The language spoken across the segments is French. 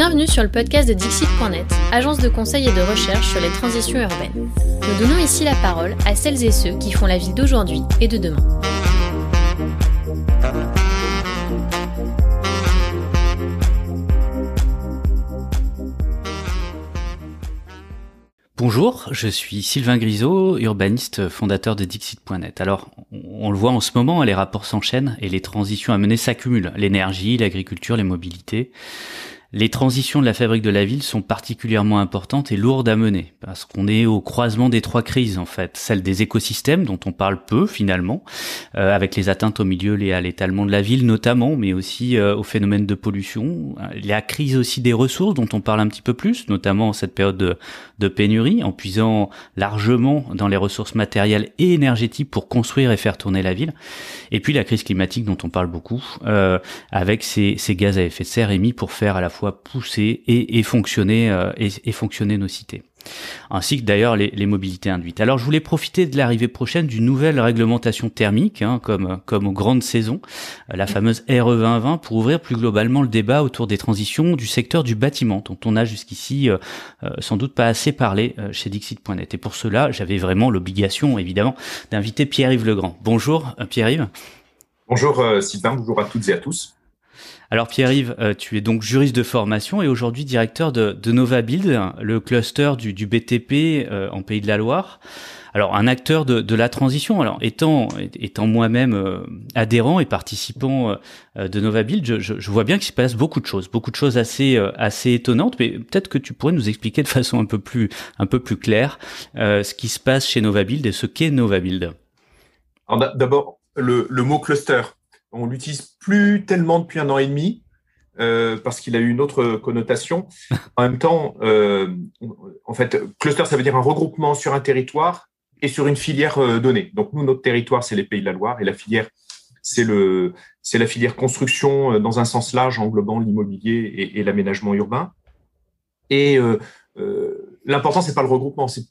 Bienvenue sur le podcast de Dixit.net, agence de conseil et de recherche sur les transitions urbaines. Nous donnons ici la parole à celles et ceux qui font la ville d'aujourd'hui et de demain. Bonjour, je suis Sylvain Grisot, urbaniste fondateur de Dixit.net. Alors, on le voit en ce moment, les rapports s'enchaînent et les transitions à mener s'accumulent. L'énergie, l'agriculture, les mobilités. Les transitions de la fabrique de la ville sont particulièrement importantes et lourdes à mener parce qu'on est au croisement des trois crises en fait, celle des écosystèmes dont on parle peu finalement, euh, avec les atteintes au milieu et à l'étalement de la ville notamment, mais aussi euh, au phénomène de pollution, la crise aussi des ressources dont on parle un petit peu plus, notamment en cette période de, de pénurie, en puisant largement dans les ressources matérielles et énergétiques pour construire et faire tourner la ville, et puis la crise climatique dont on parle beaucoup, euh, avec ces, ces gaz à effet de serre émis pour faire à la fois pousser et, fonctionner euh, et, fonctionner nos cités ainsi que d'ailleurs les, mobilités induites. Alors je voulais profiter de l'arrivée prochaine d'une nouvelle réglementation thermique, hein, comme, comme aux grandes saisons, euh, la fameuse RE 2020, pour ouvrir plus globalement le débat autour des transitions du secteur du bâtiment, dont on a jusqu'ici euh, sans doute pas assez parlé chez Dixit.net. Et pour cela, j'avais vraiment l'obligation, évidemment, d'inviter Pierre-Yves Legrand. Bonjour Pierre-Yves. Bonjour Sylvain, bonjour à toutes et à tous. Alors Pierre-Yves, euh, tu es donc juriste de formation et aujourd'hui directeur de, de Nova Build, le cluster du, BTP euh, en Pays de la Loire. Alors un acteur de, la transition. Alors étant étant moi-même euh, adhérent et participant de Nova Build, je, vois bien qu'il se passe beaucoup de choses, beaucoup de choses assez assez étonnantes. Mais peut-être que tu pourrais nous expliquer de façon un peu plus un peu plus claire ce qui se passe chez Nova Build et ce qu'est Nova Build. D'abord le, le mot cluster on l'utilise plus tellement depuis un an et demi euh, parce qu'il a eu une autre connotation. En même temps, euh, en fait, cluster, ça veut dire un regroupement sur un territoire et sur une filière euh, donnée. Donc nous, notre territoire, c'est les Pays de la Loire et la filière, c'est le, c'est la filière construction dans un sens large, englobant l'immobilier et, et l'aménagement urbain. Et l'important, c'est pas le regroupement, c'est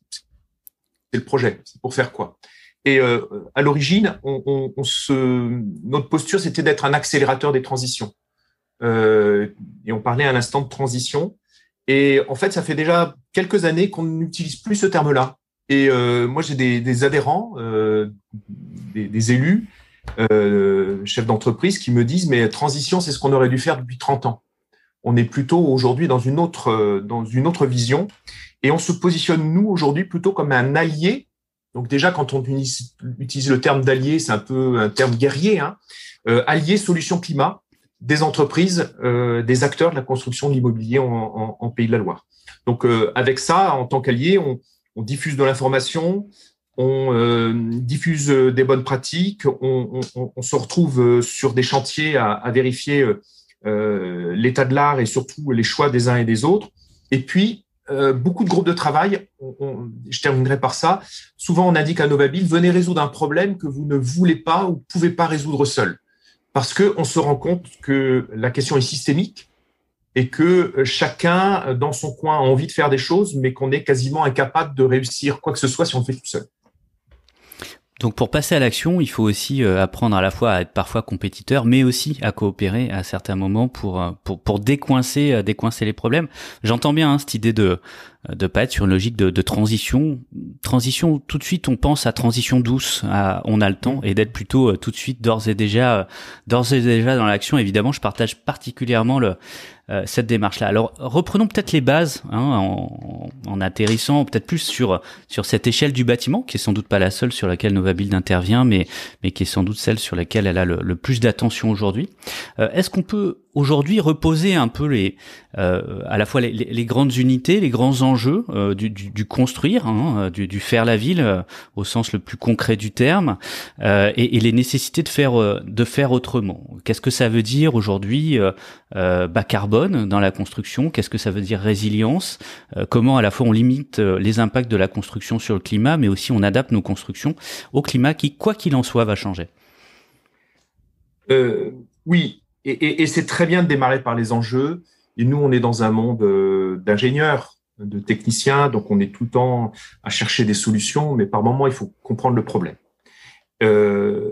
le projet. C'est pour faire quoi? Et euh, à l'origine, on, on, se, notre posture, c'était d'être un accélérateur des transitions. Euh, et on parlait à l'instant de transition. Et en fait, ça fait déjà quelques années qu'on n'utilise plus ce terme-là. Et euh, moi, j'ai des, des, adhérents, euh, des, des, élus, euh, chefs d'entreprise, qui me disent mais transition, c'est ce qu'on aurait dû faire depuis 30 ans. On est plutôt aujourd'hui dans autre dans une autre vision, et on se positionne nous aujourd'hui plutôt comme un allié donc déjà, quand on utilise le terme d'allié, c'est un peu un terme guerrier. Hein. Euh, allié solution climat des entreprises, euh, des acteurs de la construction de l'immobilier en, Pays de la Loire. Donc euh, avec ça, en tant qu'allié, on, diffuse de l'information, on diffuse des bonnes pratiques, on, se retrouve sur des chantiers à, à vérifier l'état de l'art et surtout les choix des uns et des autres. Et puis, euh, beaucoup de groupes de travail, je terminerai par ça, souvent on indique à Novabile, venez résoudre un problème que vous ne voulez pas ou pouvez pas résoudre seul. Parce qu'on se rend compte que la question est systémique et que chacun dans son coin a envie de faire des choses, mais qu'on est quasiment incapable de réussir quoi que ce soit si on le fait tout seul. Donc pour passer à l'action, il faut aussi euh, apprendre à la fois à être parfois compétiteur, mais aussi à coopérer à certains moments pour euh, pour, pour décoincer euh, décoincer les problèmes. J'entends bien hein, cette idée de de pas être sur une logique de, transition. Transition, tout de suite, on pense à transition douce, à on a le temps, et d'être plutôt tout de suite d'ores et déjà d'ores et déjà dans l'action. Évidemment, je partage particulièrement le euh, cette démarche-là. Alors reprenons peut-être les bases hein, en, en, atterrissant peut-être plus sur sur cette échelle du bâtiment, qui est sans doute pas la seule sur laquelle Novabuild intervient, mais mais qui est sans doute celle sur laquelle elle a le, le plus d'attention aujourd'hui. Euh, est-ce qu'on peut aujourd'hui reposer un peu les euh, à la fois les, les, grandes unités, les grands enjeux euh, du, du, du, construire, hein, du, du, faire la ville euh, au sens le plus concret du terme, et, et, les nécessités de faire de faire autrement. Qu'est-ce que ça veut dire aujourd'hui bas carbone dans la construction? Qu'est-ce que ça veut dire résilience? Comment à la fois on limite les impacts de la construction sur le climat, mais aussi on adapte nos constructions au climat qui, quoi qu'il en soit, va changer? oui, et, c'est très bien de démarrer par les enjeux. Et nous, on est dans un monde euh, d'ingénieurs, de techniciens, donc on est tout le temps à chercher des solutions, mais par moment, il faut comprendre le problème. Euh,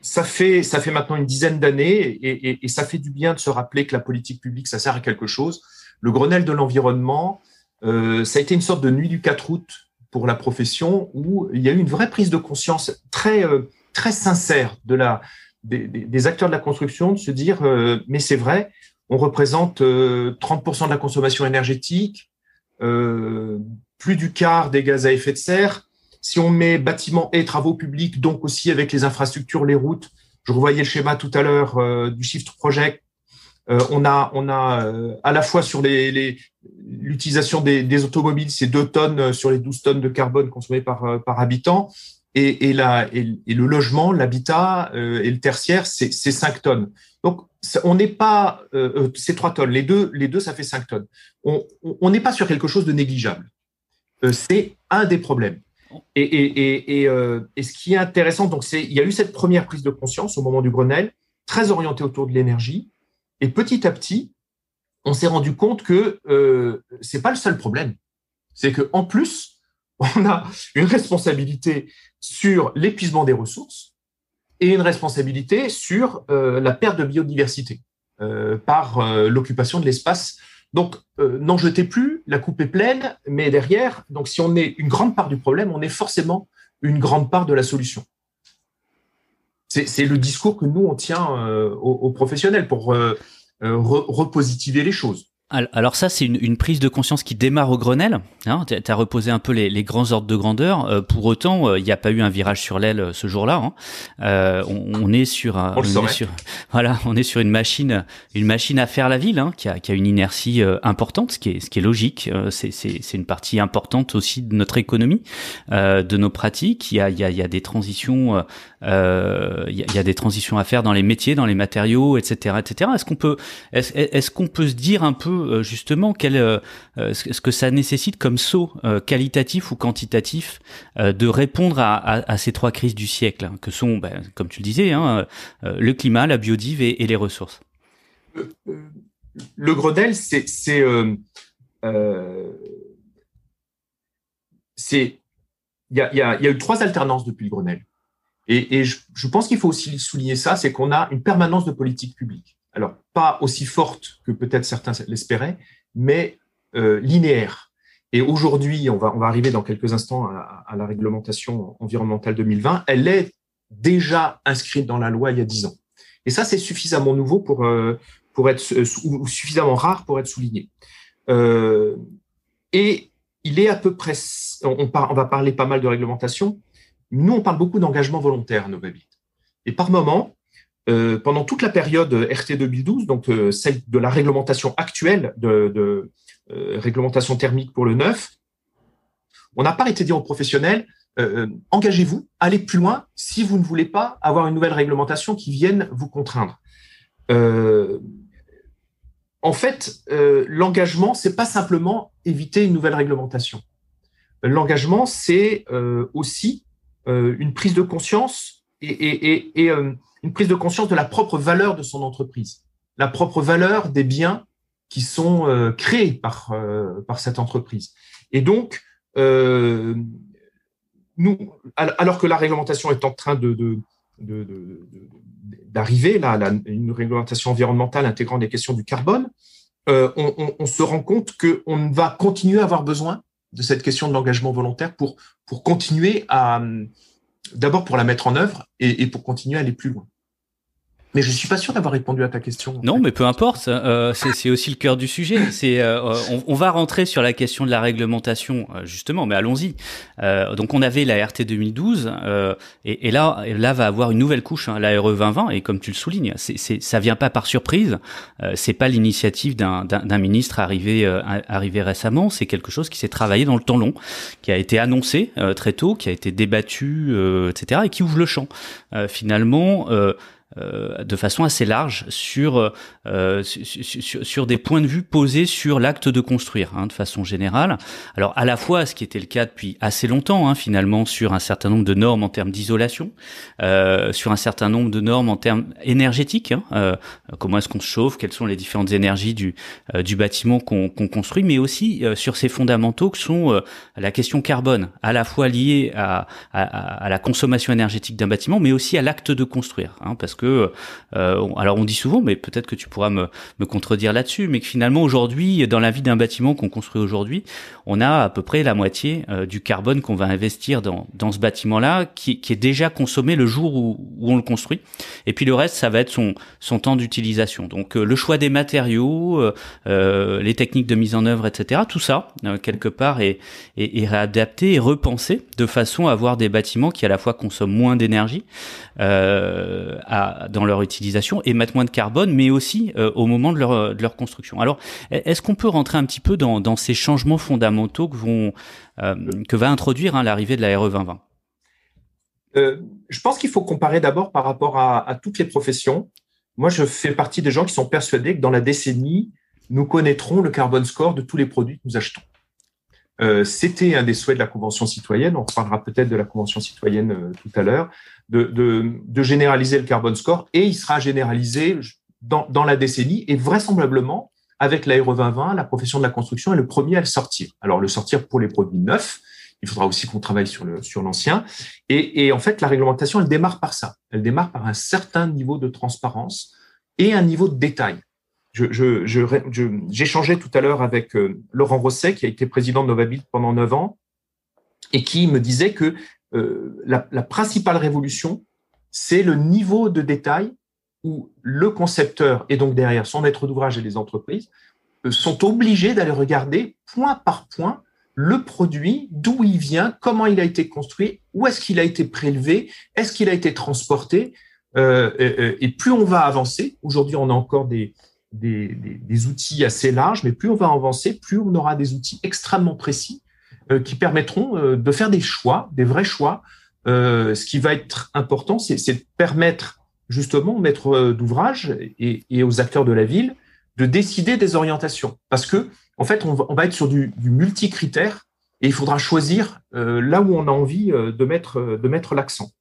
ça fait, ça fait maintenant une dizaine d'années et, ça fait du bien de se rappeler que la politique publique, ça sert à quelque chose. Le Grenelle de l'environnement, euh, ça a été une sorte de nuit du 4 août pour la profession où il y a eu une vraie prise de conscience très, très sincère de la, des, acteurs de la construction de se dire, euh, mais c'est vrai, on représente 30% de la consommation énergétique, plus du quart des gaz à effet de serre, si on met bâtiments et travaux publics, donc aussi avec les infrastructures, les routes, je revoyais le schéma tout à l'heure euh, du Shift Project, euh, on a, on a euh, à la fois sur les, l'utilisation des, automobiles, c'est 2 tonnes sur les 12 tonnes de carbone consommées par, par habitant, et, le logement, l'habitat et le tertiaire, c'est 5 tonnes. Donc, on n'est pas, c'est 3 tonnes. Les deux, les deux, ça fait 5 tonnes. On n'est pas sur quelque chose de négligeable. c'est un des problèmes. Euh, et, ce qui est intéressant, donc, c'est il y a eu cette première prise de conscience au moment du Grenelle, très orientée autour de l'énergie, et petit à petit, on s'est rendu compte que euh, c'est pas le seul problème. C'est que en plus, on a une responsabilité sur l'épuisement des ressources et une responsabilité sur euh, la perte de biodiversité euh, par l'occupation de l'espace donc, euh, n'en jetez plus, la coupe est pleine, mais derrière, donc si on est une grande part du problème, on est forcément une grande part de la solution. C'est le discours que nous, on tient euh, aux, professionnels pour euh, repositiver les choses. Alors ça, c'est une, prise de conscience qui démarre au Grenelle. Hein, tu as reposé un peu les, grands ordres de grandeur. Euh, pour autant, euh, il n'y a pas eu un virage sur l'aile euh, ce jour-là. Hein. on, est sur, un, voilà, on est sur une machine, une machine à faire la ville, hein, qui, a, qui, a, une inertie importante, ce qui est, ce qui est logique. c'est une partie importante aussi de notre économie, de nos pratiques. Il y a, il y a, il y a des transitions, il y, a, des transitions à faire dans les métiers, dans les matériaux, etc., etc. Est-ce qu'on peut, est-ce qu'on peut se dire un peu euh, justement quel, euh, euh, ce que ça nécessite comme saut qualitatif ou quantitatif de répondre à, ces trois crises du siècle, hein, que sont, ben, comme tu le disais, hein, le climat, la biodive et, les ressources. Le Grenelle, c'est c'est il y a, eu trois alternances depuis le Grenelle. Et, je, pense qu'il faut aussi souligner ça, c'est qu'on a une permanence de politique publique alors pas aussi forte que peut-être certains l'espéraient, mais euh, linéaire. Et aujourd'hui, on va, arriver dans quelques instants à, la réglementation environnementale 2020, elle est déjà inscrite dans la loi il y a dix ans. Et ça, c'est suffisamment nouveau pour, euh, pour être, ou suffisamment rare pour être souligné. Euh, et il est à peu près, on, on, va parler pas mal de réglementation, nous, on parle beaucoup d'engagement volontaire, Novabit. Et par moment, euh, pendant toute la période RT 2012, donc euh, celle de la réglementation actuelle de, euh, réglementation thermique pour le neuf, on n'a pas de dire aux professionnels engagez-vous, allez plus loin si vous ne voulez pas avoir une nouvelle réglementation qui vienne vous contraindre. en fait, l'engagement, c'est pas simplement éviter une nouvelle réglementation. L'engagement, c'est aussi une prise de conscience et, et, et une prise de conscience de la propre valeur de son entreprise, la propre valeur des biens qui sont euh, créés par, euh, par cette entreprise. Et donc, euh, nous, alors que la réglementation est en train de, d'arriver, là, une réglementation environnementale intégrant des questions du carbone, on, on, se rend compte qu'on va continuer à avoir besoin de cette question de l'engagement volontaire pour, pour continuer à, d'abord pour la mettre en œuvre et, pour continuer à aller plus loin. Mais je suis pas sûr d'avoir répondu à ta question. Non, mais peu importe. Euh, c'est aussi le cœur du sujet. C'est, euh, on, va rentrer sur la question de la réglementation euh, justement, mais allons-y. donc on avait la RT 2012 et, là, là va avoir une nouvelle couche, hein, la RE 2020. Et comme tu le soulignes, c'est, c'est, ça vient pas par surprise. c'est pas l'initiative d'un, d'un, ministre arrivé arrivé récemment. C'est quelque chose qui s'est travaillé dans le temps long, qui a été annoncé très tôt, qui a été débattu, etc. et qui ouvre le champ. finalement de façon assez large sur, sur, sur des points de vue posés sur l'acte de construire, hein, de façon générale. Alors à la fois, ce qui était le cas depuis assez longtemps, hein, finalement, sur un certain nombre de normes en termes d'isolation, sur un certain nombre de normes en termes énergétiques, hein, comment est-ce qu'on se chauffe, quelles sont les différentes énergies du, du bâtiment qu'on construit, mais aussi sur ces fondamentaux que sont la question carbone, à la fois liée à, à, la consommation énergétique d'un bâtiment, mais aussi à l'acte de construire. Hein, parce que, euh, alors on dit souvent, mais peut-être que tu pourras me, contredire là-dessus, mais que finalement aujourd'hui, dans la vie d'un bâtiment qu'on construit aujourd'hui, on a à peu près la moitié euh, du carbone qu'on va investir dans, ce bâtiment-là, qui, est déjà consommé le jour où, on le construit. Et puis le reste, ça va être son, temps d'utilisation. Donc euh, le choix des matériaux, les techniques de mise en œuvre, etc. Tout ça, quelque part, est, est, réadapté et repensé de façon à avoir des bâtiments qui à la fois consomment moins d'énergie euh, dans leur utilisation, émettent moins de carbone, mais aussi euh, au moment de leur, de leur construction. Alors, est-ce qu'on peut rentrer un petit peu dans, dans ces changements fondamentaux que, vont, euh, que va introduire hein, l'arrivée de la RE 2020 euh, Je pense qu'il faut comparer d'abord par rapport à, à toutes les professions. Moi, je fais partie des gens qui sont persuadés que dans la décennie, nous connaîtrons le carbone score de tous les produits que nous achetons. Euh, c'était un des souhaits de la Convention citoyenne, on parlera peut-être de la Convention citoyenne euh, tout à l'heure, de, de, de, généraliser le carbone score et il sera généralisé dans, dans la décennie et vraisemblablement avec l'Aéro 2020, la profession de la construction est le premier à le sortir. Alors le sortir pour les produits neufs, il faudra aussi qu'on travaille sur le sur l'ancien. Et, et, en fait, la réglementation, elle démarre par ça. Elle démarre par un certain niveau de transparence et un niveau de détail j'échangeais tout à l'heure avec euh, Laurent Rosset, qui a été président de Novabit pendant neuf ans, et qui me disait que euh, la, principale révolution, c'est le niveau de détail où le concepteur et donc derrière son maître d'ouvrage et les entreprises euh, sont obligés d'aller regarder point par point le produit, d'où il vient, comment il a été construit, où est-ce qu'il a été prélevé, est-ce qu'il a été transporté. et, plus on va avancer, aujourd'hui on a encore des, des, outils assez larges, mais plus on va avancer, plus on aura des outils extrêmement précis euh, qui permettront euh, de faire des choix, des vrais choix. Euh, ce qui va être important, c'est de permettre justement aux maîtres d'ouvrage et, aux acteurs de la ville de décider des orientations. Parce que, en fait, on va, être sur du, du multi-critère et il faudra choisir là où on a envie de mettre, de mettre l'accent.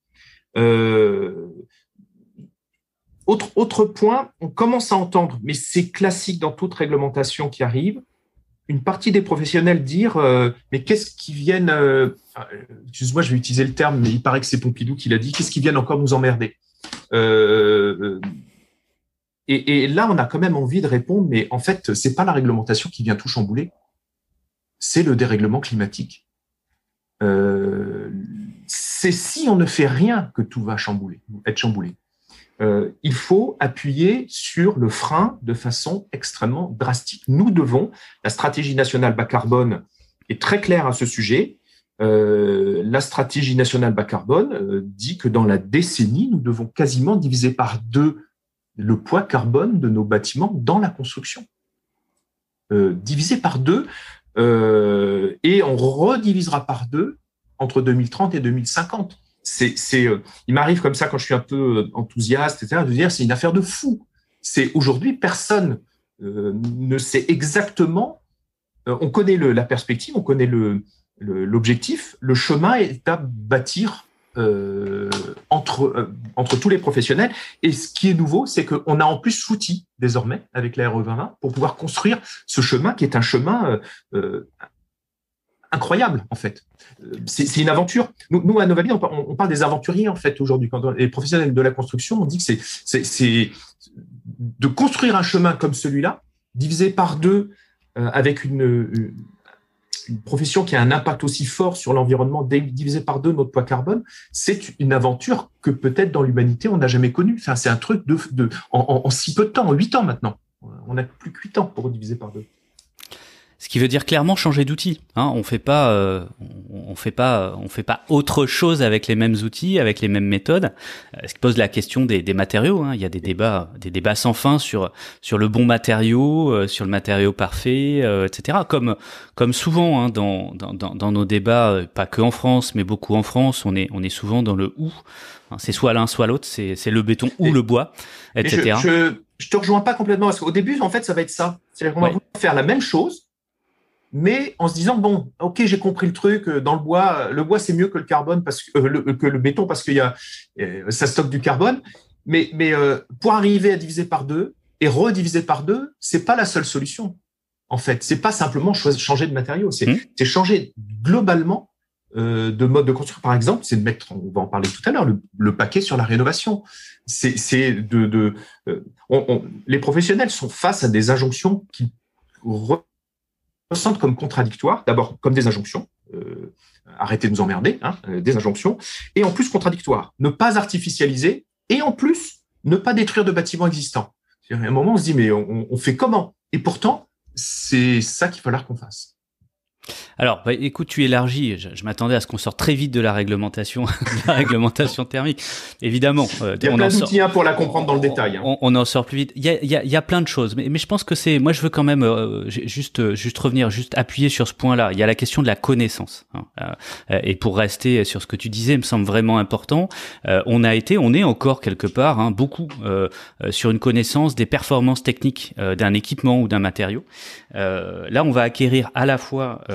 Autre, point, on commence à entendre, mais c'est classique dans toute réglementation qui arrive, une partie des professionnels dire euh, mais qu'est-ce qui viennent euh, excuse-moi je vais utiliser le terme mais il paraît que c'est Pompidou qui l'a dit qu'est-ce qui viennent encore nous emmerder? Euh, et, et, là on a quand même envie de répondre mais en fait c'est pas la réglementation qui vient tout chambouler c'est le dérèglement climatique. C'est si on ne fait rien que tout va chambouler être chamboulé euh, il faut appuyer sur le frein de façon extrêmement drastique. Nous devons, la stratégie nationale bas carbone est très claire à ce sujet. Euh, la stratégie nationale bas carbone euh, dit que dans la décennie, nous devons quasiment diviser par deux le poids carbone de nos bâtiments dans la construction. diviser par deux, et on redivisera par deux entre 2030 et 2050 c'est, euh, il m'arrive comme ça quand je suis un peu euh, enthousiaste, etc., de dire c'est une affaire de fou. C'est aujourd'hui personne euh, ne sait exactement. on connaît la perspective, on connaît l'objectif. Le, chemin est à bâtir entre entre tous les professionnels. Et ce qui est nouveau, c'est qu'on a en plus l'outil désormais avec la RE 2020 pour pouvoir construire ce chemin qui est un chemin incroyable en fait. C'est une aventure. Nous, à Novabit, on, on, parle des aventuriers en fait aujourd'hui. Les professionnels de la construction, on dit que c'est de construire un chemin comme celui-là, divisé par deux, euh, avec une, profession qui a un impact aussi fort sur l'environnement, divisé par deux notre poids carbone, c'est une aventure que peut-être dans l'humanité on n'a jamais connue. Enfin, c'est un truc de, de en, en, si peu de temps, en huit ans maintenant. On n'a plus que huit ans pour diviser par deux. Ce qui veut dire clairement changer d'outil. Hein. On fait pas, euh, on, fait pas, on fait pas autre chose avec les mêmes outils, avec les mêmes méthodes. Ce qui pose la question des, des matériaux. Hein. Il y a des débats, des débats sans fin sur sur le bon matériau, sur le matériau parfait, etc. Comme comme souvent hein, dans, dans, dans nos débats, pas que en France, mais beaucoup en France, on est on est souvent dans le ou. C'est soit l'un, soit l'autre. C'est le béton ou le bois, etc. Je, je, je, te rejoins pas complètement parce qu'au début, en fait, ça va être ça. C'est-à-dire qu'on va faire la même chose, mais en se disant bon, ok, j'ai compris le truc. Euh, dans le bois, le bois c'est mieux que le carbone parce que euh, le, que le béton parce qu'il y a euh, ça stocke du carbone. Mais mais pour arriver à diviser par deux et rediviser par deux, c'est pas la seule solution. En fait, c'est pas simplement changer de matériaux, c'est mmh. changer globalement euh, de mode de construire, par exemple, c'est de mettre, on va en parler tout à l'heure, le, paquet sur la rénovation. C'est de, de euh, les professionnels sont face à des injonctions qui ressentent comme contradictoires. D'abord, comme des injonctions. Euh, arrêtez de nous emmerder, hein, des injonctions, et en plus contradictoires. Ne pas artificialiser, et en plus, ne pas détruire de bâtiments existants. À un moment, on se dit, mais on, on fait comment? Et pourtant, c'est ça qu'il va falloir qu'on fasse. Alors, bah, écoute, tu élargis. Je, m'attendais à ce qu'on sorte très vite de la réglementation, la réglementation thermique. Évidemment. Euh, il y a plein d'outils hein, pour la comprendre dans le détail. Hein. On, en sort plus vite. Il y a, il y a, il y a plein de choses, mais, mais je pense que c'est. Moi, je veux quand même euh, juste, juste revenir, juste appuyer sur ce point-là. Il y a la question de la connaissance. Hein. Euh, et pour rester sur ce que tu disais, me semble vraiment important. on a été, on est encore quelque part, hein, beaucoup sur une connaissance des performances techniques d'un équipement ou d'un matériau. là, on va acquérir à la fois euh, euh,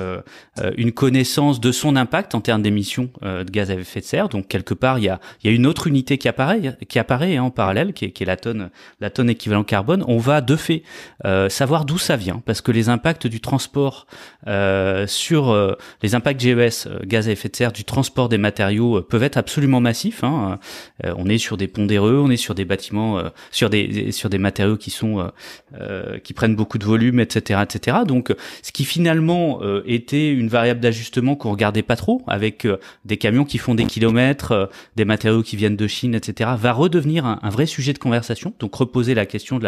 une connaissance de son impact en termes d'émissions euh, de gaz à effet de serre. Donc quelque part, il y a, y a une autre unité qui apparaît, qui apparaît hein, en parallèle, qui est, qui est, la tonne, la tonne équivalent carbone. On va de fait savoir d'où ça vient, parce que les impacts du transport sur les impacts GES, gaz à effet de serre, du transport des matériaux peuvent être absolument massifs. Hein. on est sur des pondéreux, on est sur des bâtiments, sur des sur des matériaux qui sont qui prennent beaucoup de volume, etc., etc. Donc, ce qui finalement était une variable d'ajustement qu'on regardait pas trop, avec euh, des camions qui font des kilomètres, euh, des matériaux qui viennent de Chine, etc., va redevenir un, vrai sujet de conversation. Donc reposer la question de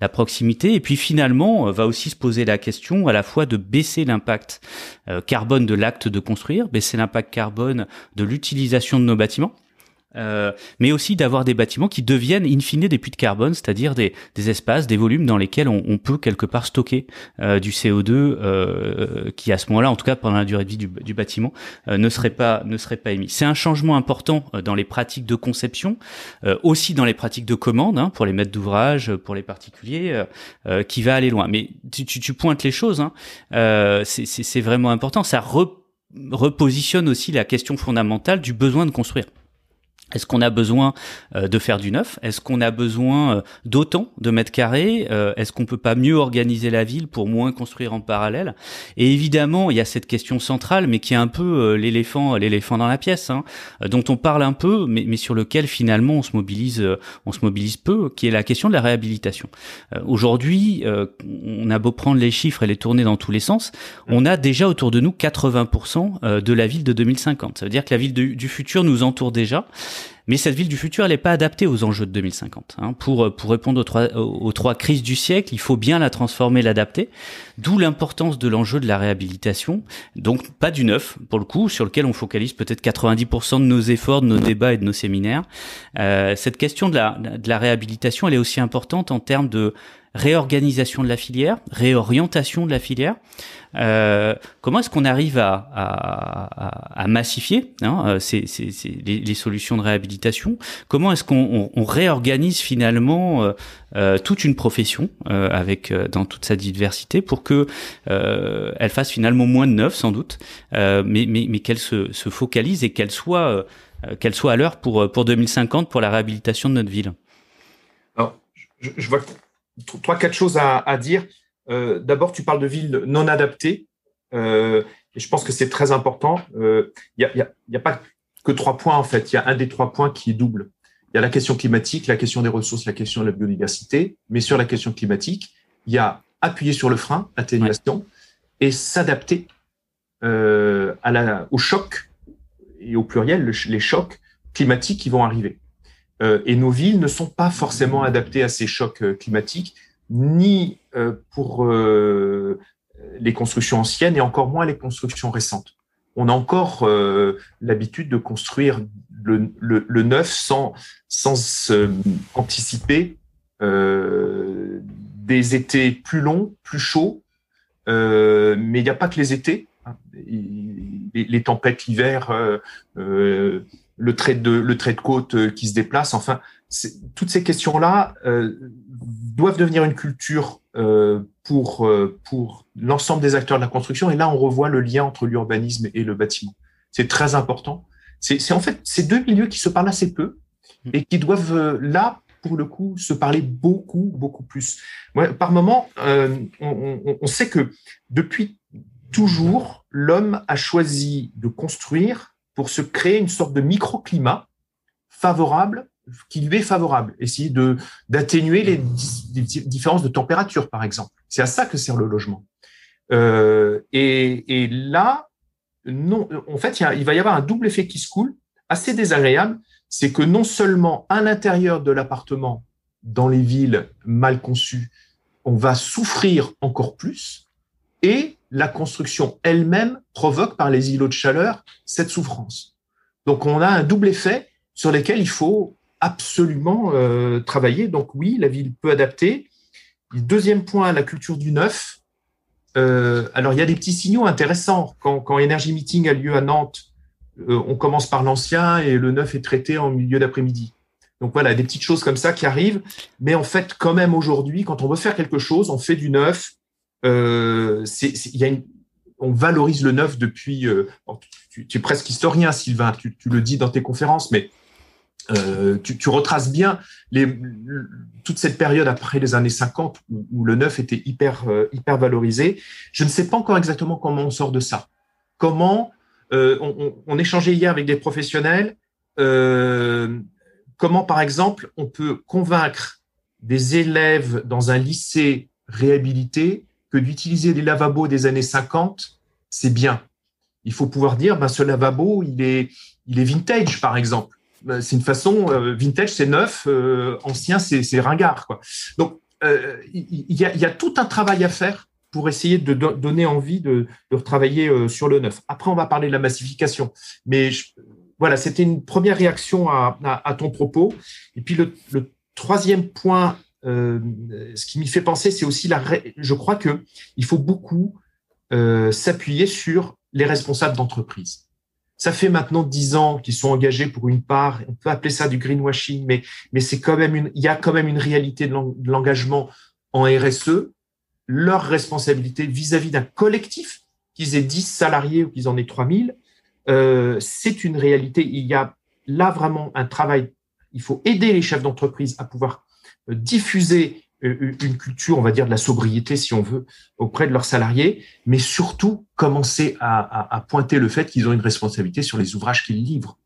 la, proximité, et puis finalement euh, va aussi se poser la question à la fois de baisser l'impact carbone de l'acte de construire, baisser l'impact carbone de l'utilisation de nos bâtiments. Euh, mais aussi d'avoir des bâtiments qui deviennent in fine des puits de carbone, c'est-à-dire des, des, espaces, des volumes dans lesquels on, on peut quelque part stocker euh, du CO2 euh, qui à ce moment-là, en tout cas pendant la durée de vie du, du bâtiment, euh, ne serait pas ne serait pas émis. C'est un changement important euh, dans les pratiques de conception, aussi dans les pratiques de commande hein, pour les maîtres d'ouvrage, pour les particuliers, qui va aller loin. Mais tu, tu, tu pointes les choses, hein, c'est vraiment important. Ça repositionne aussi la question fondamentale du besoin de construire. Est-ce qu'on a besoin euh, de faire du neuf? Est-ce qu'on a besoin euh, d'autant de mètres carrés? Euh, Est-ce qu'on peut pas mieux organiser la ville pour moins construire en parallèle? Et évidemment, il y a cette question centrale, mais qui est un peu l'éléphant, l'éléphant dans la pièce, hein, dont on parle un peu, mais, mais, sur lequel finalement on se mobilise, on se mobilise peu, qui est la question de la réhabilitation. Aujourd'hui, on a beau prendre les chiffres et les tourner dans tous les sens, on a déjà autour de nous 80% de la ville de 2050. Ça veut dire que la ville du futur nous entoure déjà. Mais cette ville du futur, elle n'est pas adaptée aux enjeux de 2050. Hein. Pour, pour répondre aux trois, aux trois crises du siècle, il faut bien la transformer, l'adapter. D'où l'importance de l'enjeu de la réhabilitation. Donc pas du neuf, pour le coup, sur lequel on focalise peut-être 90% de nos efforts, de nos débats et de nos séminaires. Euh, cette question de la, de la réhabilitation, elle est aussi importante en termes de réorganisation de la filière, réorientation de la filière. Euh, comment est-ce qu'on arrive à, à, à massifier hein, euh, les, les, solutions de réhabilitation? Comment est-ce qu'on on, réorganise finalement euh, euh, toute une profession euh, avec dans toute sa diversité pour que elle fasse finalement moins de neuf sans doute, mais, mais, mais qu'elle se, se, focalise et qu'elle soit qu'elle soit à l'heure pour pour 2050 pour la réhabilitation de notre ville? Alors, je, je vois trois, quatre choses à, à dire. Euh, D'abord, tu parles de villes non adaptées. Euh, et je pense que c'est très important. Il euh, n'y a, y a, y a, pas que trois points, en fait. Il y a un des trois points qui est double. Il y a la question climatique, la question des ressources, la question de la biodiversité. Mais sur la question climatique, il y a appuyer sur le frein, atténuation, et s'adapter au choc, et au pluriel, les chocs climatiques qui vont arriver. Euh, et nos villes ne sont pas forcément adaptées à ces chocs euh, climatiques, ni euh, pour les constructions anciennes et encore moins les constructions récentes. on a encore l'habitude de construire le, neuf sans, sans anticiper des étés plus longs, plus chauds. mais il n'y a pas que les étés. Hein. Les, tempêtes l'hiver, le trait de le trait de côte qui se déplace. Enfin, toutes ces questions-là doivent devenir une culture euh, pour, euh, pour l'ensemble des acteurs de la construction. Et là, on revoit le lien entre l'urbanisme et le bâtiment. C'est très important. C'est en fait ces deux milieux qui se parlent assez peu et qui doivent euh, là, pour le coup, se parler beaucoup, beaucoup plus. par moment, on, on, sait que depuis toujours, l'homme a choisi de construire pour se créer une sorte de microclimat favorable qui lui est favorable, essayer de d'atténuer les, différences de température, par exemple. C'est à ça que sert le logement. Euh, et, et, là, non, en fait, il, il, va y avoir un double effet qui se coule, assez désagréable. C'est que non seulement à l'intérieur de l'appartement, dans les villes mal conçues, on va souffrir encore plus, et la construction elle-même provoque par les îlots de chaleur cette souffrance. Donc on a un double effet sur lesquels il faut absolument euh, travailler. Donc oui, la ville peut adapter. deuxième point, la culture du neuf. Euh, alors il y a des petits signaux intéressants. Quand, quand Energy Meeting a lieu à Nantes, euh, on commence par l'ancien et le neuf est traité en milieu d'après-midi. Donc voilà, des petites choses comme ça qui arrivent. Mais en fait, quand même aujourd'hui, quand on veut faire quelque chose, on fait du neuf. A on valorise le neuf depuis. tu, es presque historien, Sylvain. Tu, le dis dans tes conférences, mais euh, tu, retraces bien toute cette période après les années 50 où, le neuf était hyper euh, hyper valorisé. Je ne sais pas encore exactement comment on sort de ça. Comment euh, on, échangeait hier avec des professionnels. Euh, comment, par exemple, on peut convaincre des élèves dans un lycée réhabilité que d'utiliser des lavabos des années 50, c'est bien. Il faut pouvoir dire, ben, ce lavabo, il est, il est vintage, par exemple bah, c'est une façon euh, vintage, c'est neuf, euh, ancien, c'est ringard. Quoi. Donc, euh, il y, a, tout un travail à faire pour essayer de donner envie de, de travailler sur le neuf. Après, on va parler de la massification, mais voilà, c'était une première réaction à, ton propos. Et puis le, troisième point, ce qui m'y fait penser, c'est aussi la. Je crois que il faut beaucoup s'appuyer sur les responsables d'entreprise. Ça fait maintenant dix ans qu'ils sont engagés pour une part. On peut appeler ça du greenwashing, mais, mais c'est quand même une, il y a quand même une réalité de l'engagement en RSE, leur responsabilité vis-à-vis d'un collectif, qu'ils aient 10 salariés ou qu'ils en aient 3000, euh, c'est une réalité. Il y a là vraiment un travail. Il faut aider les chefs d'entreprise à pouvoir euh, diffuser une culture, on va dire, de la sobriété, si on veut, auprès de leurs salariés, mais surtout commencer à, pointer le fait qu'ils ont une responsabilité sur les ouvrages qu'ils livrent.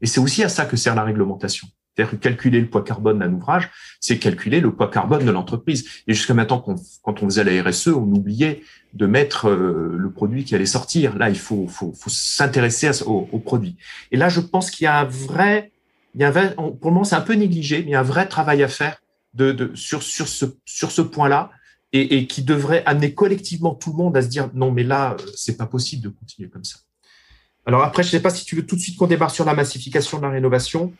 Et c'est aussi à ça que sert la réglementation. C'est-à-dire que calculer le poids carbone d'un ouvrage, c'est calculer le poids carbone de l'entreprise. Et jusqu'à maintenant, quand on faisait la RSE, on oubliait de mettre euh, le produit qui allait sortir. Là, il faut, s'intéresser au, au, produit. Et là, je pense qu'il y a un vrai, il y a un vrai, pour le moment, c'est un peu négligé, mais il y a un vrai travail à faire de, sur, sur ce, sur ce point-là et, et, qui devrait amener collectivement tout le monde à se dire non, mais là, euh, c'est pas possible de continuer comme ça. Alors après, je ne sais pas si tu veux tout de suite qu'on démarre sur la massification de la rénovation.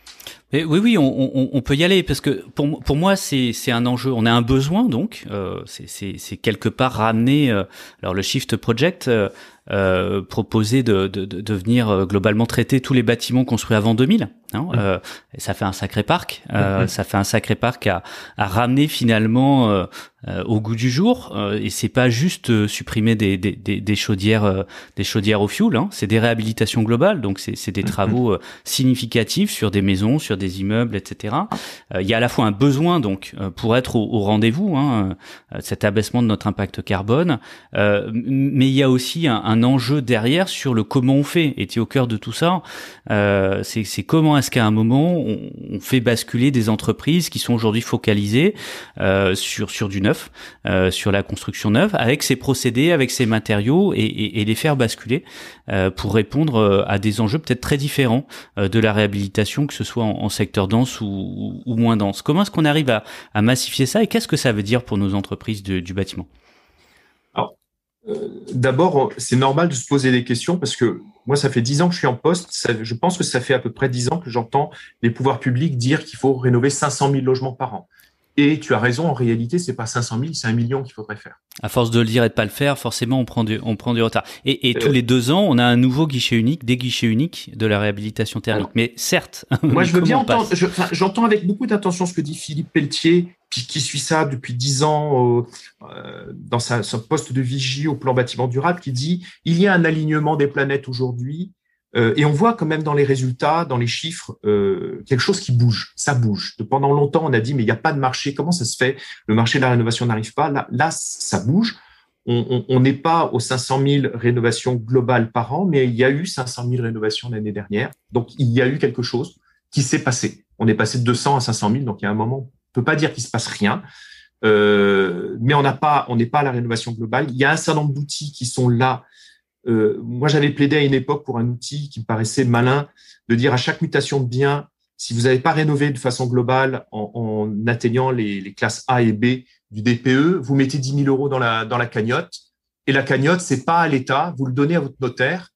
oui, oui, on, on, on, peut y aller parce que pour, pour moi, c'est un enjeu. On a un besoin donc. Euh, c'est quelque part ramener. Euh, alors le Shift Project euh, euh de, de, de, venir euh, globalement traiter tous les bâtiments construits avant 2000. Mmh. euh, ça fait un sacré parc. Euh, mmh. Ça fait un sacré parc à, à ramener finalement euh, au goût du jour. Euh, et c'est pas juste euh, supprimer des, des, des, des chaudières, des chaudières au fioul. Hein. C'est des réhabilitations globales, donc c'est des travaux significatifs sur des maisons, sur des immeubles, etc. Il y a à la fois un besoin donc pour être au, rendez-vous, hein, cet abaissement de notre impact carbone, mais il y a aussi un, un, enjeu derrière sur le comment on fait. Et tu es au cœur de tout ça. c'est comment est-ce qu'à un moment on, fait basculer des entreprises qui sont aujourd'hui focalisées sur sur du neuf euh, sur la construction neuve, avec ses procédés, avec ses matériaux et, les faire basculer euh, pour répondre euh, à des enjeux peut-être très différents de la réhabilitation, que ce soit en, secteur dense ou, moins dense. Comment est-ce qu'on arrive à, massifier ça et qu'est-ce que ça veut dire pour nos entreprises du bâtiment? D'abord, c'est normal de se poser des questions parce que moi, ça fait dix ans que je suis en poste. je pense que ça fait à peu près dix ans que j'entends les pouvoirs publics dire qu'il faut rénover 500 000 logements par an. Et tu as raison, en réalité, c'est pas 500 000, c'est un million qu'il faudrait faire. À force de le dire et de pas le faire, forcément, on prend du, on prend du retard. Et, et tous euh, les deux ans, on a un nouveau guichet unique, des guichets uniques de la réhabilitation thermique. mais certes. Moi, je veux bien entendre, j'entends avec beaucoup d'intention ce que dit Philippe Pelletier, qui, qui suit ça depuis dix ans euh, dans sa, son poste de vigie au plan bâtiment durable, qui dit il y a un alignement des planètes aujourd'hui euh, et on voit quand même dans les résultats, dans les chiffres, euh, quelque chose qui bouge. Ça bouge. pendant longtemps, on a dit mais il n'y a pas de marché. Comment ça se fait? Le marché de la rénovation n'arrive pas. Là, ça bouge. On n'est pas aux 500 000 rénovations globales par an, mais il y a eu 500 000 rénovations l'année dernière. Donc il y a eu quelque chose qui s'est passé. On est passé de 200 à 500 000. Donc il y a un moment, on peut pas dire qu'il se passe rien. Euh, mais on n'est pas à la rénovation globale. Il y a un certain nombre d'outils qui sont là euh, moi, j'avais plaidé à une époque pour un outil qui me paraissait malin de dire à chaque mutation de bien, si vous n'avez pas rénové de façon globale en, atteignant les, classes A et B du DPE, vous mettez 10 000 euros dans la, cagnotte. Et la cagnotte, c'est pas à l'État, vous le donnez à votre notaire,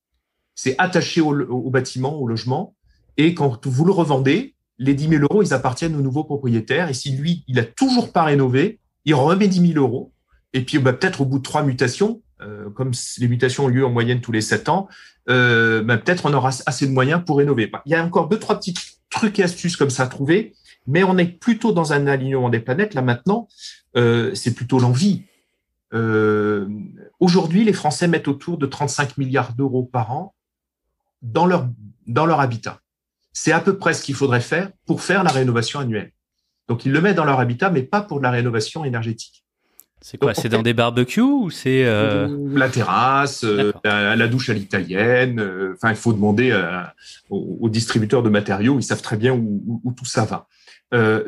c'est attaché au, au, bâtiment, au logement. Et quand vous le revendez, les 10 000 euros, ils appartiennent au nouveau propriétaire. Et si lui, il a toujours pas rénové, il remet 10 000 euros. Et puis, bah, peut-être au bout de trois mutations, euh, comme les mutations ont lieu en moyenne tous les sept ans, euh, ben, peut-être on aura assez de moyens pour rénover. Il y a encore deux, trois petits trucs et astuces comme ça à trouver, mais on est plutôt dans un alignement des planètes. Là maintenant, euh, c'est plutôt l'envie. Euh, Aujourd'hui, les Français mettent autour de 35 milliards d'euros par an dans leur, dans leur habitat. C'est à peu près ce qu'il faudrait faire pour faire la rénovation annuelle. Donc, ils le mettent dans leur habitat, mais pas pour la rénovation énergétique. C'est quoi C'est dans des barbecues ou c'est euh... la terrasse, euh, la, douche à l'italienne. Euh, enfin, il faut demander aux, distributeurs de matériaux. Ils savent très bien où, où, tout ça va.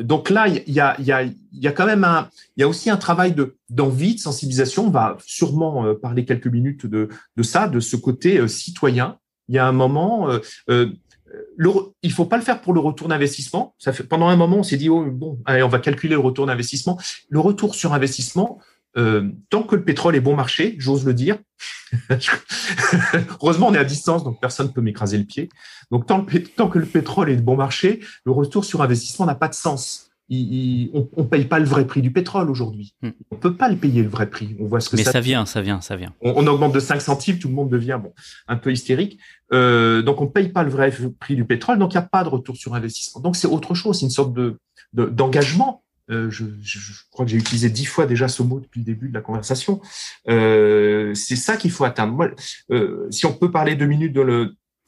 donc là, il y a, y, a, y a quand même un, il y a aussi un travail de d'envie, de sensibilisation. On va sûrement parler quelques minutes de, de ça, de ce côté citoyen. Il y a un moment. Le, il faut pas le faire pour le retour d'investissement. Pendant un moment, on s'est dit oh, bon, allez, on va calculer le retour d'investissement. Le retour sur investissement, euh, tant que le pétrole est bon marché, j'ose le dire. Heureusement, on est à distance, donc personne ne peut m'écraser le pied. Donc tant, que le pétrole est bon marché, le retour sur investissement n'a pas de sens on, on paye pas le vrai prix du pétrole aujourd'hui. On hmm. On peut pas le payer le vrai prix. On voit ce que Mais ça, vient, ça vient, ça vient. On, augmente de 5 centimes, tout le monde devient bon un peu hystérique. Euh, donc on paye pas le vrai prix du pétrole, donc il n'y a pas de retour sur investissement. Donc c'est autre chose, c'est une sorte de d'engagement. Euh, je, crois que j'ai utilisé dix fois déjà ce mot depuis le début de la conversation. Euh, c'est ça qu'il faut atteindre. Moi, si on peut parler deux minutes de, le,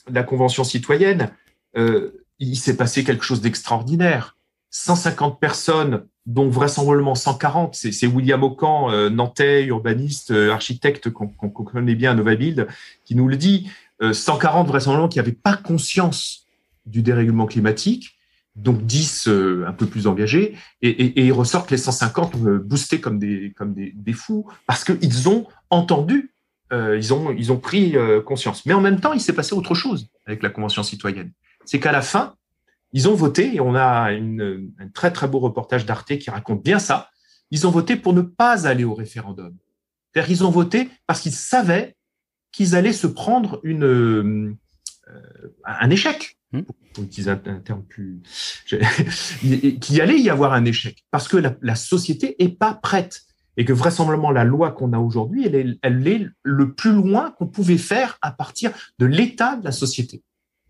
de la convention citoyenne, il s'est passé quelque chose d'extraordinaire 150 personnes, dont vraisemblablement 140, c'est William Ocan, euh, nantais, urbaniste, euh, architecte qu'on connaît bien à Novabuild, qui nous le dit, 140 euh, vraisemblablement qui n'avaient pas conscience du dérèglement climatique, donc 10 un peu plus engagés, et, et, ils ressortent les 150 boostés comme des, comme des, des fous, parce qu'ils ont entendu, ils, ont, ils ont pris conscience. Mais en même temps, il s'est passé autre chose avec la Convention citoyenne. C'est qu'à la fin, ils ont voté, et on a une, un très très beau reportage d'Arte qui raconte bien ça, ils ont voté pour ne pas aller au référendum. C'est-à-dire qu'ils ont voté parce qu'ils savaient qu'ils allaient se prendre une, euh, un échec, hmm. pour utiliser un, terme plus... qu'il allait y avoir un échec, parce que la, la société est pas prête et que vraisemblablement la loi qu'on a aujourd'hui, elle est, elle est le plus loin qu'on pouvait faire à partir de l'état de la société.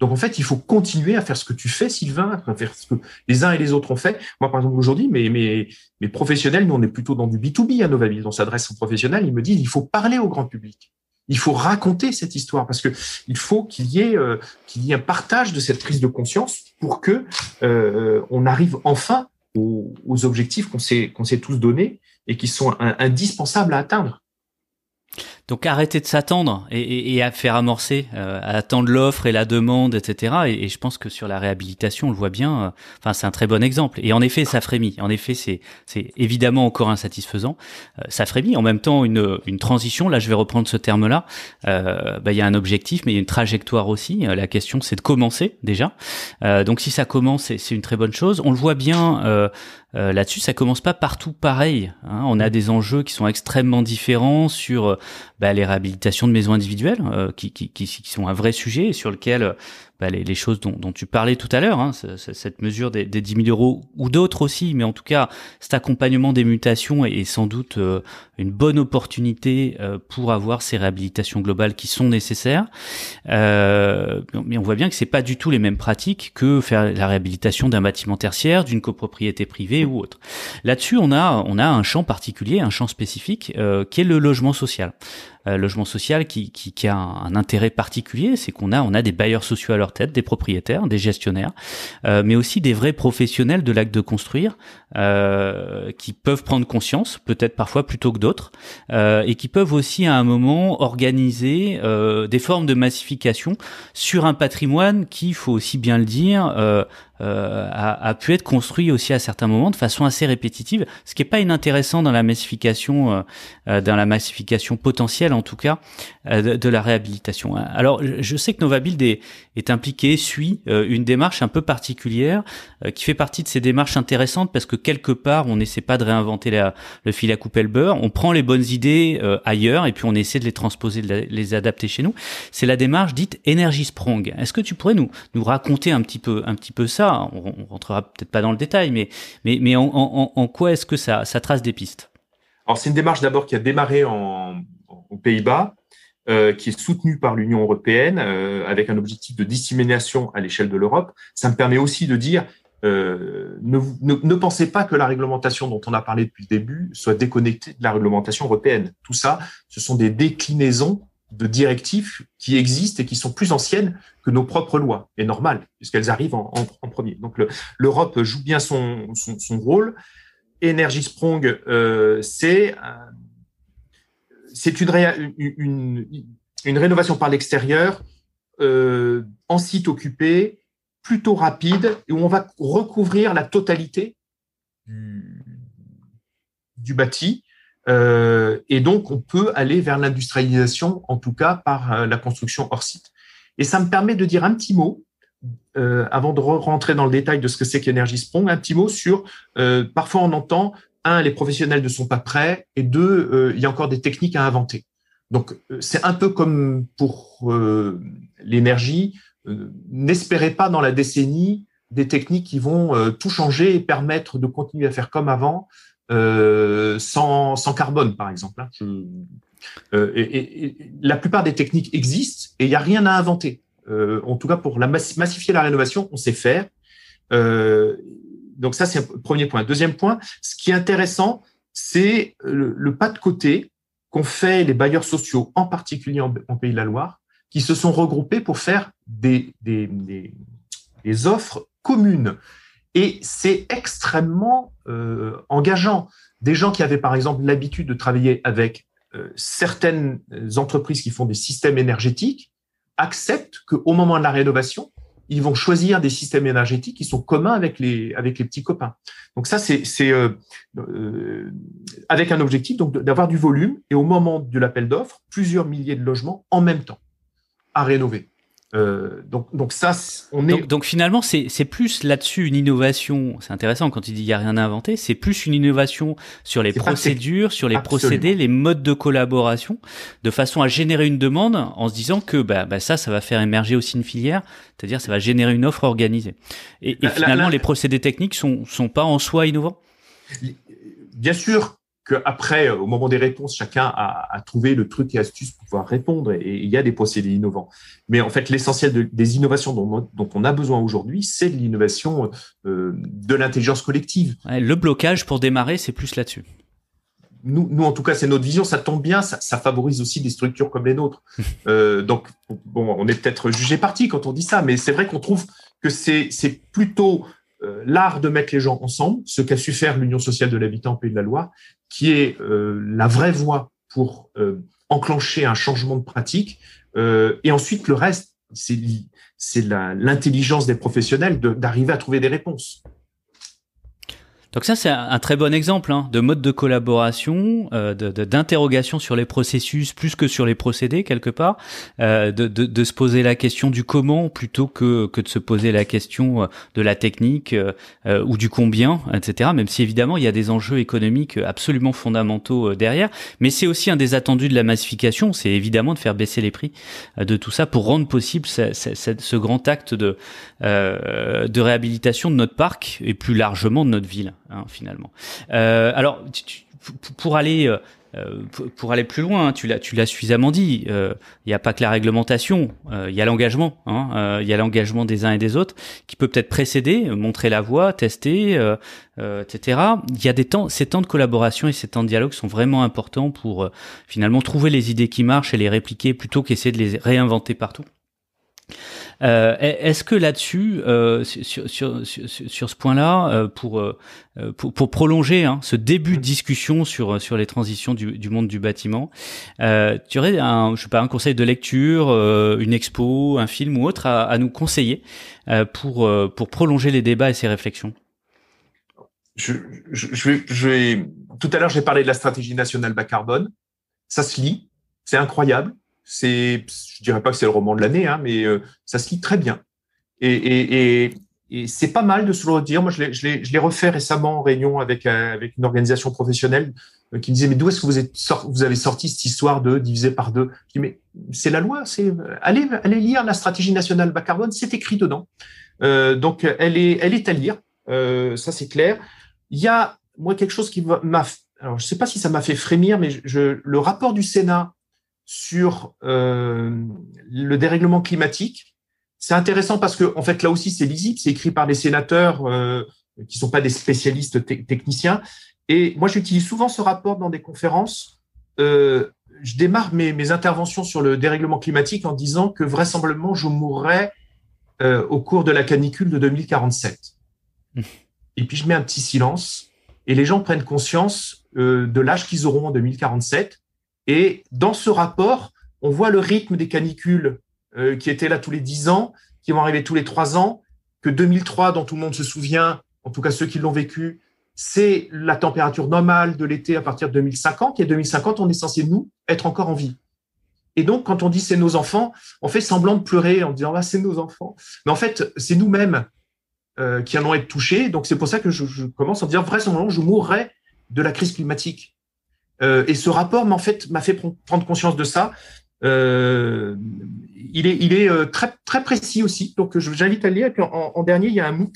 Donc en fait, il faut continuer à faire ce que tu fais, Sylvain, à faire ce que les uns et les autres ont fait. Moi, par exemple, aujourd'hui, mes, professionnels, nous, on est plutôt dans du B2B à Novaville. On s'adresse aux professionnels, ils me disent, il faut parler au grand public. Il faut raconter cette histoire parce que il faut qu'il y ait euh, qu'il y ait un partage de cette prise de conscience pour que euh, on arrive enfin aux, aux objectifs qu'on s'est qu'on s'est tous donnés et qui sont indispensables à atteindre. Donc arrêter de s'attendre et, et, à faire amorcer, euh, à attendre l'offre et la demande, etc. Et, et, je pense que sur la réhabilitation, on le voit bien. Euh, enfin, c'est un très bon exemple. Et en effet, ça frémit. En effet, c'est évidemment encore insatisfaisant. Euh, ça frémit. En même temps, une une transition. Là, je vais reprendre ce terme-là. Bah, il y a un objectif, mais il y a une trajectoire aussi. la question, c'est de commencer déjà. donc, si ça commence, c'est une très bonne chose. On le voit bien là-dessus, ça commence pas partout pareil. Hein. On a des enjeux qui sont extrêmement différents sur bah, les réhabilitations de maisons individuelles, qui, qui, qui, qui, sont un vrai sujet et sur lequel bah, les, les, choses dont, dont, tu parlais tout à l'heure, hein, cette mesure des, des 10 000 euros ou d'autres aussi, mais en tout cas, cet accompagnement des mutations est, sans doute euh, une bonne opportunité euh, pour avoir ces réhabilitations globales qui sont nécessaires. Euh, mais on voit bien que c'est pas du tout les mêmes pratiques que faire la réhabilitation d'un bâtiment tertiaire, d'une copropriété privée ou autre. Là-dessus, on a on a un champ particulier, un champ spécifique, qui est le logement social. Euh, logement social qui, qui, a un, intérêt particulier, c'est qu'on a on a des bailleurs sociaux à leur tête, des propriétaires, des gestionnaires, euh, mais aussi des vrais professionnels de l'acte de construire euh, qui peuvent prendre conscience, peut-être parfois plutôt que d'autres, et qui peuvent aussi à un moment organiser des formes de massification sur un patrimoine qui, il faut aussi bien le dire, euh, a, a, pu être construit aussi à certains moments de façon assez répétitive, ce qui est pas inintéressant dans la massification, euh, euh, dans la massification potentielle en tout cas de, de, la réhabilitation. Alors, je sais que Novabuild est, est impliqué, suit une démarche un peu particulière qui fait partie de ces démarches intéressantes parce que quelque part, on n'essaie pas de réinventer la, le fil à couper le beurre, on prend les bonnes idées ailleurs et puis on essaie de les transposer, de les adapter chez nous. C'est la démarche dite Energy Sprong. Est-ce que tu pourrais nous nous raconter un petit peu un petit peu ça? On, rentrera peut-être pas dans le détail, mais, mais, mais en, quoi est-ce que ça, ça trace des pistes? Alors, c'est une démarche d'abord qui a démarré en, aux Pays-Bas, euh, qui est soutenue par l'Union européenne euh, avec un objectif de dissémination à l'échelle de l'Europe. Ça me permet aussi de dire euh, ne, ne, pensez pas que la réglementation dont on a parlé depuis le début soit déconnectée de la réglementation européenne. Tout ça, ce sont des déclinaisons de directives qui existent et qui sont plus anciennes que nos propres lois, et normal, puisqu'elles arrivent en, en, premier. Donc l'Europe joue bien son, son, son rôle. Energy Sprong, euh, c'est c'est une, rénovation par l'extérieur euh, en site occupé, plutôt rapide, où on va recouvrir la totalité du, bâti euh, et donc, on peut aller vers l'industrialisation, en tout cas par euh, la construction hors site. Et ça me permet de dire un petit mot, avant de rentrer dans le détail de ce que c'est qu'Energy Sprong, un petit mot sur, parfois on entend, un, les professionnels ne sont pas prêts, et deux, euh, il y a encore des techniques à inventer. Donc, c'est un peu comme pour l'énergie, n'espérez pas dans la décennie des techniques qui vont tout changer et permettre de continuer à faire comme avant. Euh, sans, sans, carbone, par exemple. Hein. Euh, et, la plupart des techniques existent et il n'y a rien à inventer. Euh, en tout cas, pour la massifier la rénovation, on sait faire. Donc ça, c'est le premier point. Deuxième point, ce qui est intéressant, c'est le, pas de côté qu'ont fait les bailleurs sociaux, en particulier en, Pays de la Loire, qui se sont regroupés pour faire des offres communes. Et c'est extrêmement euh, engageant. Des gens qui avaient par exemple l'habitude de travailler avec euh, certaines entreprises qui font des systèmes énergétiques acceptent qu'au moment de la rénovation, ils vont choisir des systèmes énergétiques qui sont communs avec les avec les petits copains. Donc ça c'est euh, euh avec un objectif d'avoir du volume et au moment de l'appel d'offres plusieurs milliers de logements en même temps à rénover. Euh, donc, donc ça, on est. Donc, finalement, c'est plus là-dessus une innovation. C'est intéressant quand il dit il y a rien à inventer. C'est plus une innovation sur les procédures, sur les procédés, les modes de collaboration, de façon à générer une demande en se disant que bah, bah ça, ça va faire émerger aussi une filière, c'est-à-dire ça va générer une offre organisée. Et, et finalement, les procédés techniques sont sont pas en soi innovants. Bien sûr, qu'après, au moment des réponses, chacun a, a, trouvé le truc et astuce pour pouvoir répondre et, il y a des procédés innovants. Mais en fait, l'essentiel des innovations dont, dont, on a besoin aujourd'hui, c'est de l'innovation euh, de l'intelligence collective. le blocage pour démarrer, c'est plus là-dessus. Nous, nous, en tout cas, c'est notre vision. Ça tombe bien, ça, ça, favorise aussi des structures comme les nôtres. euh, donc, bon, on est peut-être jugé parti quand on dit ça, mais c'est vrai qu'on trouve que c'est plutôt l'art de mettre les gens ensemble, ce qu'a su faire l'Union sociale de l'habitant Pays de la Loire, qui est euh, la vraie voie pour euh, enclencher un changement de pratique. Euh, et ensuite, le reste, c'est l'intelligence des professionnels d'arriver à trouver des réponses. Donc ça, c'est un, très bon exemple hein, de mode de collaboration, euh, d'interrogation sur les processus plus que sur les procédés quelque part, euh, de, de, de, se poser la question du comment plutôt que, que de se poser la question euh, de la technique euh, euh, ou du combien, etc. Même si évidemment il y a des enjeux économiques absolument fondamentaux derrière, mais c'est aussi un des attendus de la massification, c'est évidemment de faire baisser les prix de tout ça pour rendre possible ce, ce, ce grand acte de, de réhabilitation de notre parc et plus largement de notre ville. Hein, finalement. Euh, alors, pour aller euh, euh, pour aller plus loin, hein, tu l'as, tu l'as suffisamment dit. Il n'y a pas que la réglementation, il y a l'engagement. Hein, il y a l'engagement des uns et des autres qui peut peut-être précéder, montrer la voie, tester, etc. Il y a des temps, ces temps de collaboration et ces temps de dialogue sont vraiment importants pour finalement trouver les idées qui marchent et les répliquer plutôt qu'essayer de les réinventer partout. Euh, est-ce que là-dessus, euh, sur, sur, sur, sur, ce point-là, euh, pour, euh, pour, pour prolonger hein, ce début de discussion sur sur les transitions du, du monde du bâtiment, tu aurais un, je sais pas, un conseil de lecture, une expo, un film ou autre à, à nous conseiller pour pour prolonger les débats et ces réflexions? Je, je, je, vais, je vais, tout à l'heure, j'ai parlé de la stratégie nationale bas carbone. Ça se lit, c'est incroyable c'est, je dirais pas que c'est le roman de l'année, hein, mais euh, ça se lit très bien. Et, c'est pas mal de se le redire. Moi, je l'ai, refait récemment en réunion avec euh, une organisation professionnelle euh, qui me disait mais d'où est-ce que vous avez sorti cette histoire de diviser par deux? Je dis mais c'est la loi. Allez lire la stratégie nationale bas carbone. C'est écrit dedans. Donc elle est à lire. Ça c'est clair. Il y a moi quelque chose qui m'a alors je sais pas si ça m'a fait frémir, mais le rapport du Sénat sur euh, le dérèglement climatique. C'est intéressant parce que, en fait, là aussi, c'est lisible, c'est écrit par des sénateurs euh, qui sont pas des spécialistes techniciens. Et moi, j'utilise souvent ce rapport dans des conférences. Euh, je démarre mes, mes, interventions sur le dérèglement climatique en disant que vraisemblablement, je mourrai euh, au cours de la canicule de 2047. Et puis, je mets un petit silence et les gens prennent conscience euh, de l'âge qu'ils auront en 2047 et dans ce rapport, on voit le rythme des canicules euh, qui étaient là tous les dix ans, qui vont arriver tous les trois ans, que 2003, dont tout le monde se souvient, en tout cas ceux qui l'ont vécu, c'est la température normale de l'été à partir de 2050. Et à 2050, on est censé, nous, être encore en vie. Et donc, quand on dit c'est nos enfants, on fait semblant de pleurer en disant ah, c'est nos enfants. Mais en fait, c'est nous-mêmes euh, qui allons être touchés. Donc, c'est pour ça que je, je commence en disant vraisemblablement, je mourrai de la crise climatique. Euh, et ce rapport m'a en fait m'a fait prendre conscience de ça. Euh, il est, euh, très, précis aussi. Donc, j'invite à le lire. En, dernier, il y a un MOOC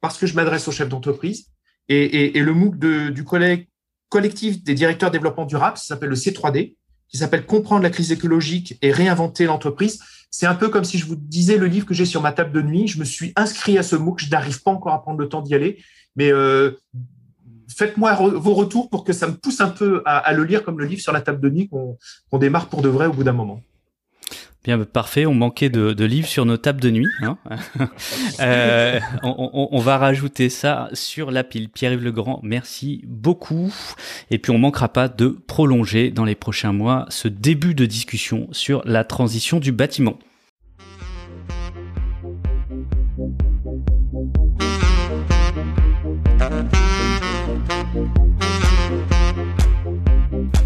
parce que je m'adresse aux chefs d'entreprise. Et, le MOOC du collègue collectif des directeurs développement durable, ça s'appelle le C3D, qui s'appelle Comprendre la crise écologique et réinventer l'entreprise. C'est un peu comme si je vous disais le livre que j'ai sur ma table de nuit. Je me suis inscrit à ce MOOC. Je n'arrive pas encore à prendre le temps d'y aller. Mais faites-moi vos retours pour que ça me pousse un peu à, le lire comme le livre sur la table de nuit qu'on démarre pour de vrai au bout d'un moment. Bien, parfait. On manquait de, livres sur nos tables de nuit. Hein. euh, on, on, va rajouter ça sur la pile. Pierre-Yves Legrand, merci beaucoup. Et puis, on manquera pas de prolonger dans les prochains mois ce début de discussion sur la transition du bâtiment.